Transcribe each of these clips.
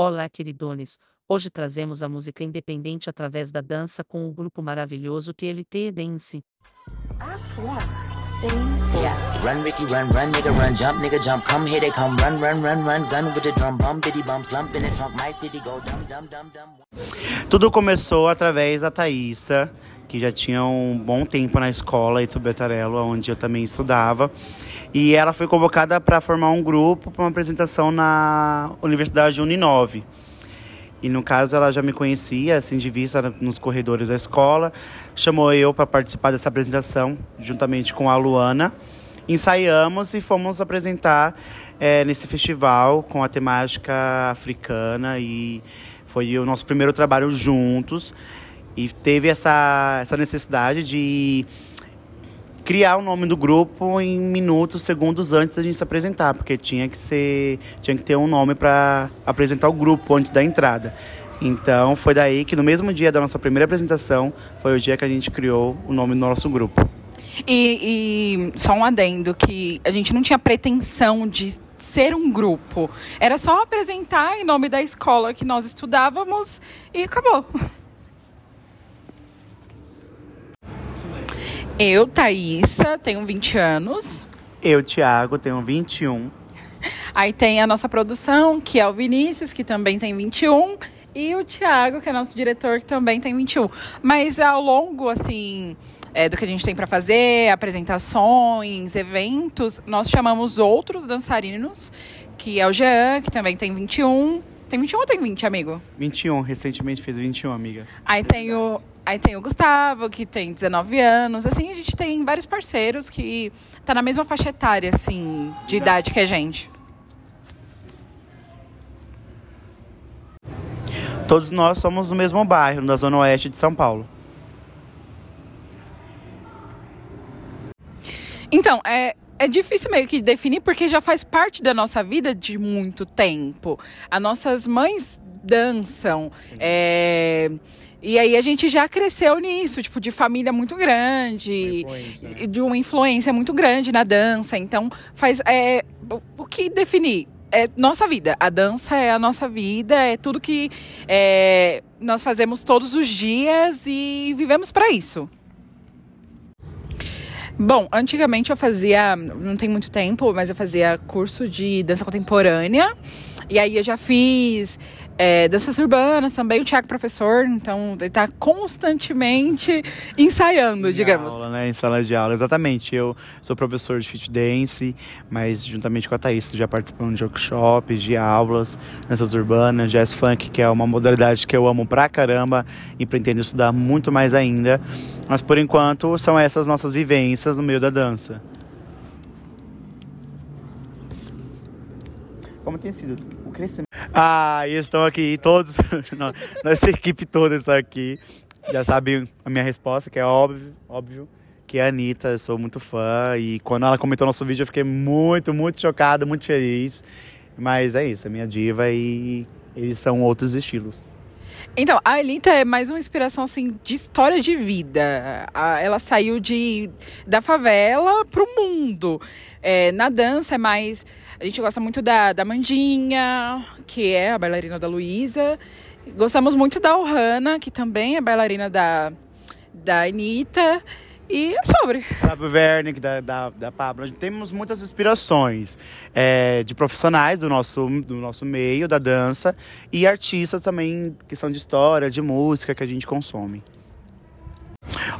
Olá, queridones! Hoje trazemos a música independente através da dança com o grupo maravilhoso TLT Dance. Run, Ricky, run, run, nigga, run, jump, nigga, jump, come here they come, run, run, run, run, gun with the drum, bum, biddy, bum, slump in the trunk, my city go dum, dum, dum, dum. Tudo começou através da Thaísa, que já tinha um bom tempo na escola Itubetarelo, onde eu também estudava. E ela foi convocada para formar um grupo para uma apresentação na Universidade Uninove. E no caso ela já me conhecia, assim, de vista nos corredores da escola. Chamou eu para participar dessa apresentação, juntamente com a Luana. Ensaiamos e fomos apresentar é, nesse festival com a temática africana. E foi o nosso primeiro trabalho juntos. E teve essa, essa necessidade de criar o nome do grupo em minutos, segundos antes da gente se apresentar, porque tinha que ser, tinha que ter um nome para apresentar o grupo antes da entrada. Então foi daí que no mesmo dia da nossa primeira apresentação foi o dia que a gente criou o nome do nosso grupo. E, e só um adendo que a gente não tinha pretensão de ser um grupo. Era só apresentar em nome da escola que nós estudávamos e acabou. Eu, Thaísa, tenho 20 anos. Eu, Thiago, tenho 21. Aí tem a nossa produção, que é o Vinícius, que também tem 21. E o Thiago, que é nosso diretor, que também tem 21. Mas ao longo, assim, é, do que a gente tem para fazer, apresentações, eventos, nós chamamos outros dançarinos, que é o Jean, que também tem 21. Tem 21 ou tem 20, amigo? 21, recentemente fez 21, amiga. Aí tem o, aí tem o Gustavo, que tem 19 anos. Assim, a gente tem vários parceiros que tá na mesma faixa etária, assim, de idade que a gente. Todos nós somos do mesmo bairro, da Zona Oeste de São Paulo. Então, é, é difícil meio que definir porque já faz parte da nossa vida de muito tempo. As nossas mães dançam. É, e aí a gente já cresceu nisso, tipo, de família muito grande, Influência, né? de uma influência muito grande na dança. Então, faz. É, o- o que definir? É nossa vida. A dança é a nossa vida, é tudo que é, nós fazemos todos os dias e vivemos para isso. Bom, antigamente eu fazia, não tem muito tempo, mas eu fazia curso de dança contemporânea. E aí eu já fiz é, danças urbanas também, o Thiago é professor, então ele tá constantemente ensaiando, Em digamos. Aula, né? Em sala de aula, exatamente. Eu sou professor de fit dance, mas juntamente com a Thaís, já participando de workshops, de aulas, danças urbanas, jazz funk, que é uma modalidade que eu amo pra caramba e pretendo estudar muito mais ainda. Mas por enquanto são essas nossas vivências no meio da dança. Como tem sido o crescimento? Ah, e estão aqui todos, no- nossa equipe toda está aqui. Já sabem a minha resposta, que é óbvio, óbvio, que é a Anitta, eu sou muito fã. E quando ela comentou nosso vídeo, eu fiquei muito, muito chocado, muito feliz. Mas é isso, é minha diva e eles são outros estilos. Então, a Elita é mais uma inspiração assim de história de vida. A- Ela saiu de da favela pro mundo. É, na dança é mais. A gente gosta muito da, da Mandinha, que é a bailarina da Luísa. Gostamos muito da Ohana, que também é bailarina da, da Anitta. E é sobre. Pablo Wernick, da, da, da Pablo. Temos muitas inspirações é, de profissionais do nosso, do nosso meio, da dança, e artistas também que são de história, de música que a gente consome.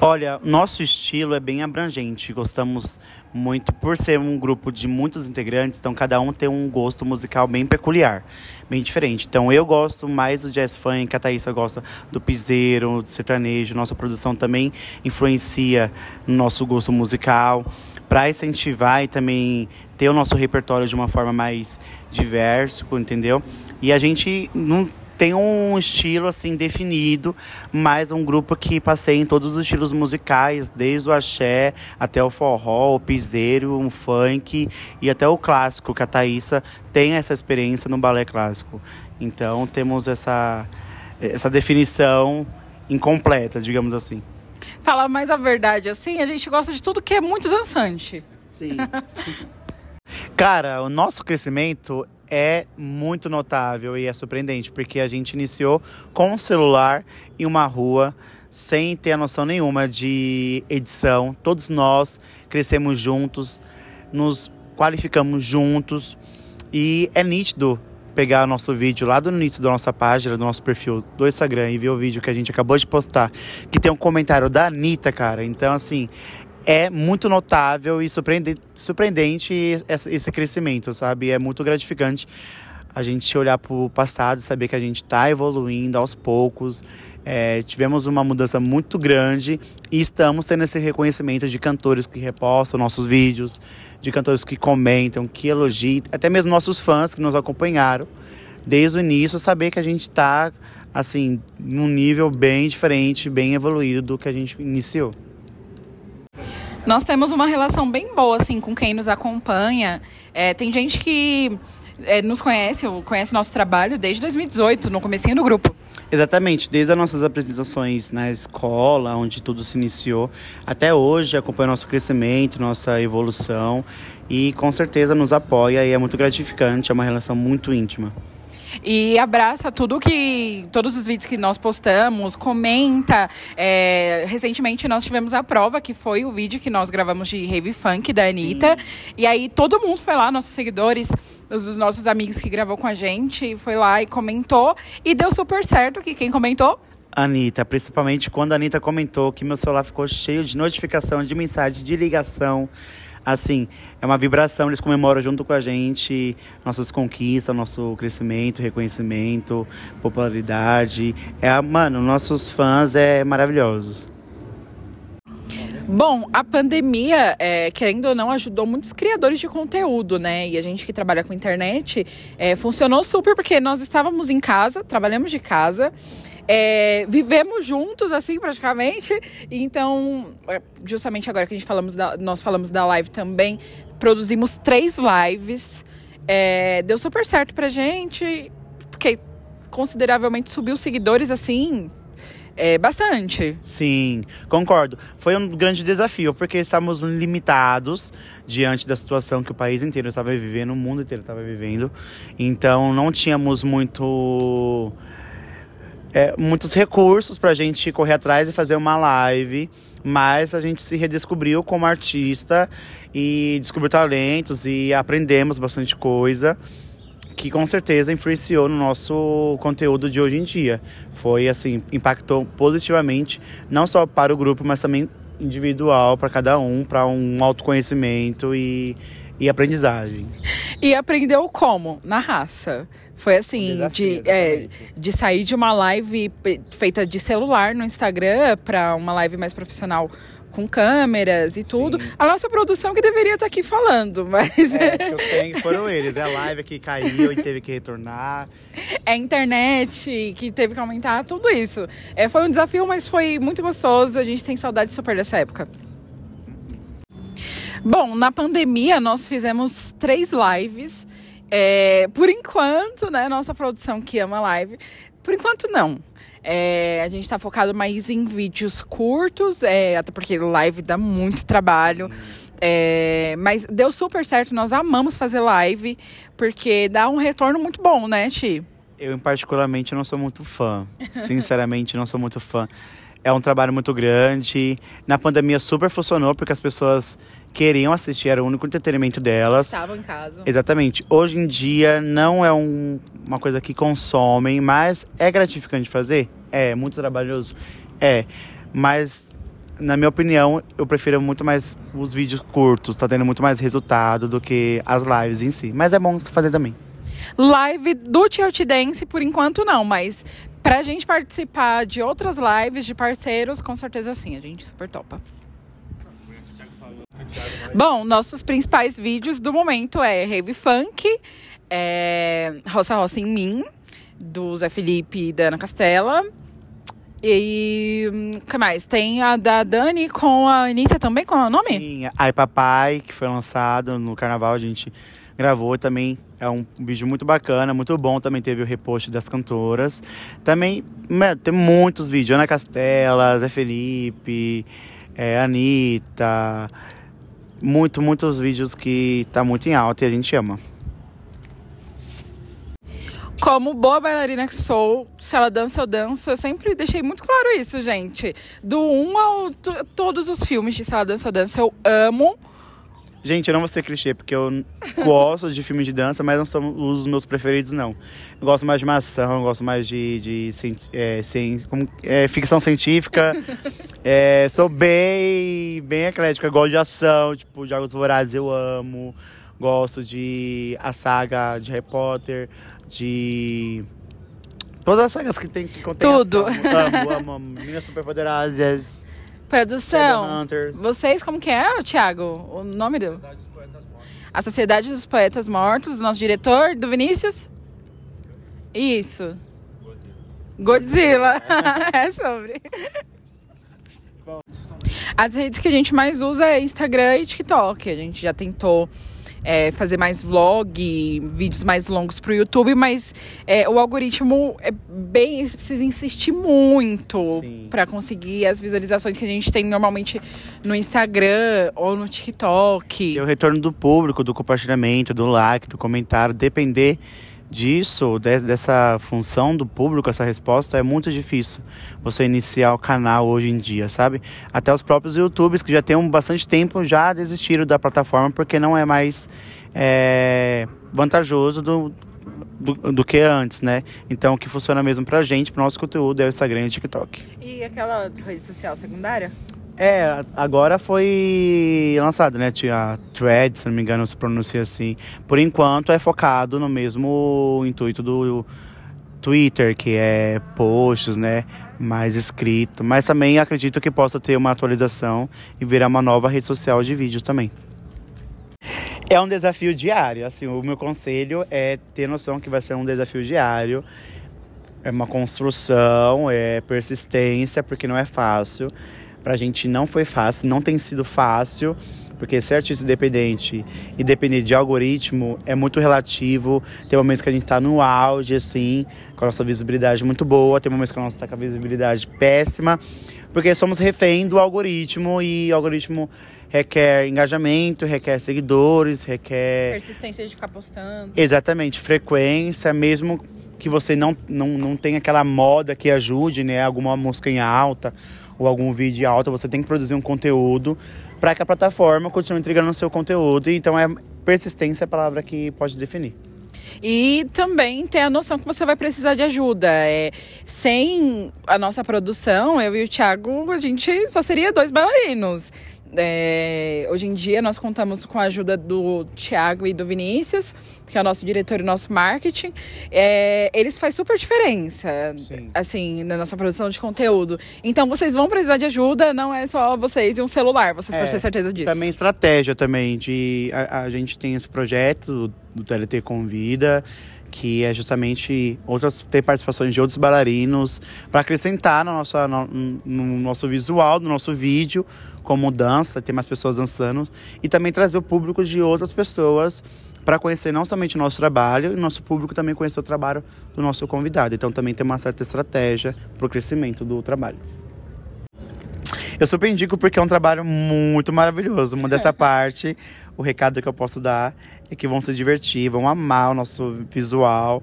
Olha, nosso estilo é bem abrangente. Gostamos muito por ser um grupo de muitos integrantes, então cada um tem um gosto musical bem peculiar, bem diferente. Então eu gosto mais do jazz funk, a Thaísa gosta do piseiro, do sertanejo. Nossa produção também influencia no nosso gosto musical para incentivar e também ter o nosso repertório de uma forma mais diverso, entendeu? E a gente não tem um estilo assim definido, mas um grupo que passeia em todos os estilos musicais, desde o axé até o forró, o piseiro, o funk e até o clássico, que a Thaísa tem essa experiência no balé clássico. Então temos essa, essa definição incompleta, digamos assim. Falar mais a verdade, assim, a gente gosta de tudo que é muito dançante. Sim. Cara, o nosso crescimento é muito notável e é surpreendente, porque a gente iniciou com um celular em uma rua sem ter a noção nenhuma de edição. Todos nós crescemos juntos, nos qualificamos juntos e é nítido pegar o nosso vídeo lá do início da nossa página, do nosso perfil do Instagram e ver o vídeo que a gente acabou de postar, que tem um comentário da Anitta, cara. Então, assim, é muito notável e surpreendente, surpreendente esse crescimento, sabe? É muito gratificante a gente olhar para o passado e saber que a gente está evoluindo aos poucos. É, tivemos uma mudança muito grande e estamos tendo esse reconhecimento de cantores que repostam nossos vídeos, de cantores que comentam, que elogiam, até mesmo nossos fãs que nos acompanharam desde o início, saber que a gente está assim num nível bem diferente, bem evoluído do que a gente iniciou. Nós temos uma relação bem boa assim com quem nos acompanha. É, tem gente que é, nos conhece, conhece nosso trabalho desde 2018, no comecinho do grupo. Exatamente, desde as nossas apresentações na escola, onde tudo se iniciou, até hoje acompanha nosso crescimento, nossa evolução e com certeza nos apoia e é muito gratificante, é uma relação muito íntima e abraça tudo que todos os vídeos que nós postamos, comenta. É, recentemente nós tivemos a prova que foi o vídeo que nós gravamos de Rave Funk da Anitta. Sim. E aí todo mundo foi lá, nossos seguidores, os nossos amigos que gravou com a gente, foi lá e comentou e deu super certo que quem comentou Anitta, principalmente quando a Anitta comentou que meu celular ficou cheio de notificação, de mensagem, de ligação assim, é uma vibração, eles comemoram junto com a gente nossas conquistas, nosso crescimento, reconhecimento, popularidade. É, mano, nossos fãs é maravilhosos. Bom, a pandemia, é, querendo ou não, ajudou muitos criadores de conteúdo, né? E a gente que trabalha com internet, é, funcionou super porque nós estávamos em casa, trabalhamos de casa. É, vivemos juntos, assim, praticamente. Então, é, justamente agora que a gente falamos da, nós falamos da live também, produzimos três lives. É, deu super certo pra gente, porque consideravelmente subiu seguidores, assim, é, bastante. Sim, concordo. Foi um grande desafio, porque estávamos limitados diante da situação que o país inteiro estava vivendo, o mundo inteiro estava vivendo. Então não tínhamos muito é, muitos recursos para a gente correr atrás e fazer uma live, mas a gente se redescobriu como artista e descobriu talentos e aprendemos bastante coisa que com certeza influenciou no nosso conteúdo de hoje em dia. Foi assim, impactou positivamente não só para o grupo, mas também individual para cada um, para um autoconhecimento e, e aprendizagem. E aprendeu como? Na raça. Foi assim, desafio, de, é, de sair de uma live feita de celular no Instagram para uma live mais profissional com câmeras e tudo. Sim. A nossa produção que deveria estar tá aqui falando, mas. É, que eu tenho foram eles. É a live que caiu e teve que retornar. É a internet que teve que aumentar, tudo isso. É, foi um desafio, mas foi muito gostoso. A gente tem saudade super dessa época. Bom, na pandemia nós fizemos três lives é, por enquanto, né, nossa produção que ama live, por enquanto não. É, a gente está focado mais em vídeos curtos, é, até porque live dá muito trabalho. É, mas deu super certo, nós amamos fazer live, porque dá um retorno muito bom, né, Ti? Eu, em particularmente, não sou muito fã. Sinceramente, não sou muito fã. É um trabalho muito grande. Na pandemia super funcionou, porque as pessoas queriam assistir, era o único entretenimento delas. Estavam em casa. Exatamente. Hoje em dia não é um, uma coisa que consomem, mas é gratificante fazer? É, muito trabalhoso? É. Mas, na minha opinião, eu prefiro muito mais os vídeos curtos, tá tendo muito mais resultado do que as lives em si. Mas é bom fazer também. Live do Tilt Dance, por enquanto não, mas pra gente participar de outras lives de parceiros, com certeza sim, a gente super topa. Bom, nossos principais vídeos do momento é Rave Funk, é Roça Roça em Mim, do Zé Felipe e da Ana Castela. E o hum, que mais? Tem a da Dani com a Anitta também, qual é o nome? Sim, Ai Papai, que foi lançado no carnaval, a gente gravou também. É um vídeo muito bacana, muito bom. Também teve o repost das cantoras. Também tem muitos vídeos. Ana Castela, Zé Felipe, é, Anitta muito, muitos vídeos que tá muito em alta e a gente ama. como boa bailarina que sou, se ela dança, eu danço. Eu sempre deixei muito claro isso, gente. Do 1 ao todos os filmes de Se ela dança, eu danço, eu amo. Gente, eu não vou ser clichê, porque eu gosto de filmes de dança, mas não são os meus preferidos, não. Eu gosto mais de uma ação, eu gosto mais de, de é, cien- como- é, ficção científica. É, sou bem, bem eclético, eu gosto de ação, tipo, Jogos Vorazes eu amo. Gosto de a saga de Harry Potter, de... Todas as sagas que tem que contém Tudo. ação. Amo, amo, amo. Meninas Superpoderosas, Produção. Vocês, como que é, Thiago? O nome do... A Sociedade dos Poetas Mortos, nosso diretor, do Vinícius? Isso. Godzilla. é sobre. As redes que a gente mais usa é Instagram e TikTok. A gente já tentou é, fazer mais vlog, vídeos mais longos pro YouTube, mas é, o algoritmo é bem. Precisa insistir muito para conseguir as visualizações que a gente tem normalmente no Instagram ou no TikTok. E o retorno do público, do compartilhamento, do like, do comentário, depender disso, de- dessa função do público, essa resposta, é muito difícil você iniciar o canal hoje em dia, sabe? Até os próprios YouTubers que já têm um bastante tempo já desistiram da plataforma porque não é mais é, vantajoso do, do, do que antes, né? Então o que funciona mesmo pra gente, pro nosso conteúdo, é o Instagram e o TikTok. E aquela rede social secundária? É, agora foi lançado, né? Tinha Thread, se não me engano, se pronuncia assim. Por enquanto é focado no mesmo intuito do Twitter, que é posts, né? Mais escrito. Mas também acredito que possa ter uma atualização e virar uma nova rede social de vídeos também. É um desafio diário, assim, o meu conselho é ter noção que vai ser um desafio diário. É uma construção, é persistência, porque não é fácil. Pra gente não foi fácil, não tem sido fácil, porque ser artista independente e depender de algoritmo é muito relativo. Tem momentos que a gente tá no auge, assim, com a nossa visibilidade muito boa, tem momentos que a nossa tá com a visibilidade péssima, porque somos refém do algoritmo e o algoritmo requer engajamento, requer seguidores, requer. Persistência de ficar postando. Exatamente, frequência, mesmo que você não, não, não tenha aquela moda que ajude, né? Alguma música em alta ou algum vídeo em alta, você tem que produzir um conteúdo para que a plataforma continue entregando o seu conteúdo. Então, é persistência a palavra que pode definir. E também ter a noção que você vai precisar de ajuda. É, sem a nossa produção, eu e o Thiago, a gente só seria dois bailarinos. É, hoje em dia nós contamos com a ajuda do Thiago e do Vinícius, que é o nosso diretor e nosso marketing. É, eles fazem super diferença, Sim. assim, na nossa produção de conteúdo. Então vocês vão precisar de ajuda, não é só vocês e um celular, vocês podem ter certeza disso. Também estratégia também de a, a gente tem esse projeto do TLT Convida que é justamente outras ter participações de outros bailarinos para acrescentar no nosso, no, no nosso visual, no nosso vídeo, como dança, ter mais pessoas dançando e também trazer o público de outras pessoas para conhecer não somente o nosso trabalho, e nosso público também conhecer o trabalho do nosso convidado. Então também tem uma certa estratégia para o crescimento do trabalho. Eu super indico porque é um trabalho muito maravilhoso. Uma dessa parte, o recado que eu posso dar é que vão se divertir, vão amar o nosso visual,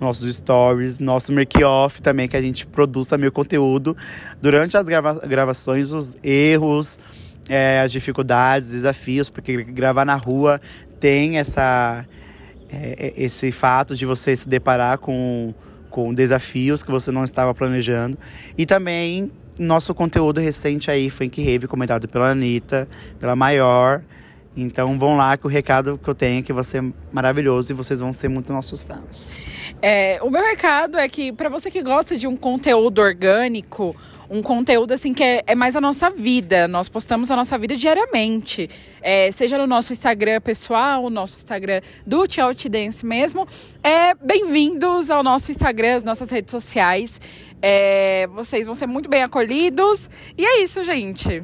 nossos stories, nosso make-off também, que a gente produz também o conteúdo. Durante as grava gravações, os erros, é, as dificuldades, desafios, porque gravar na rua tem essa, é, esse fato de você se deparar com, com desafios que você não estava planejando. E também nosso conteúdo recente aí, Funk Rave, comentado pela Anitta, pela Maior. Então vão lá que o recado que eu tenho é que vai ser maravilhoso e vocês vão ser muito nossos fãs. É, o meu recado é que para você que gosta de um conteúdo orgânico, um conteúdo assim que é, é mais a nossa vida, nós postamos a nossa vida diariamente, é, seja no nosso Instagram pessoal, o nosso Instagram do Tchau Dance mesmo, é bem-vindos ao nosso Instagram, às nossas redes sociais. É, vocês vão ser muito bem acolhidos e é isso, gente.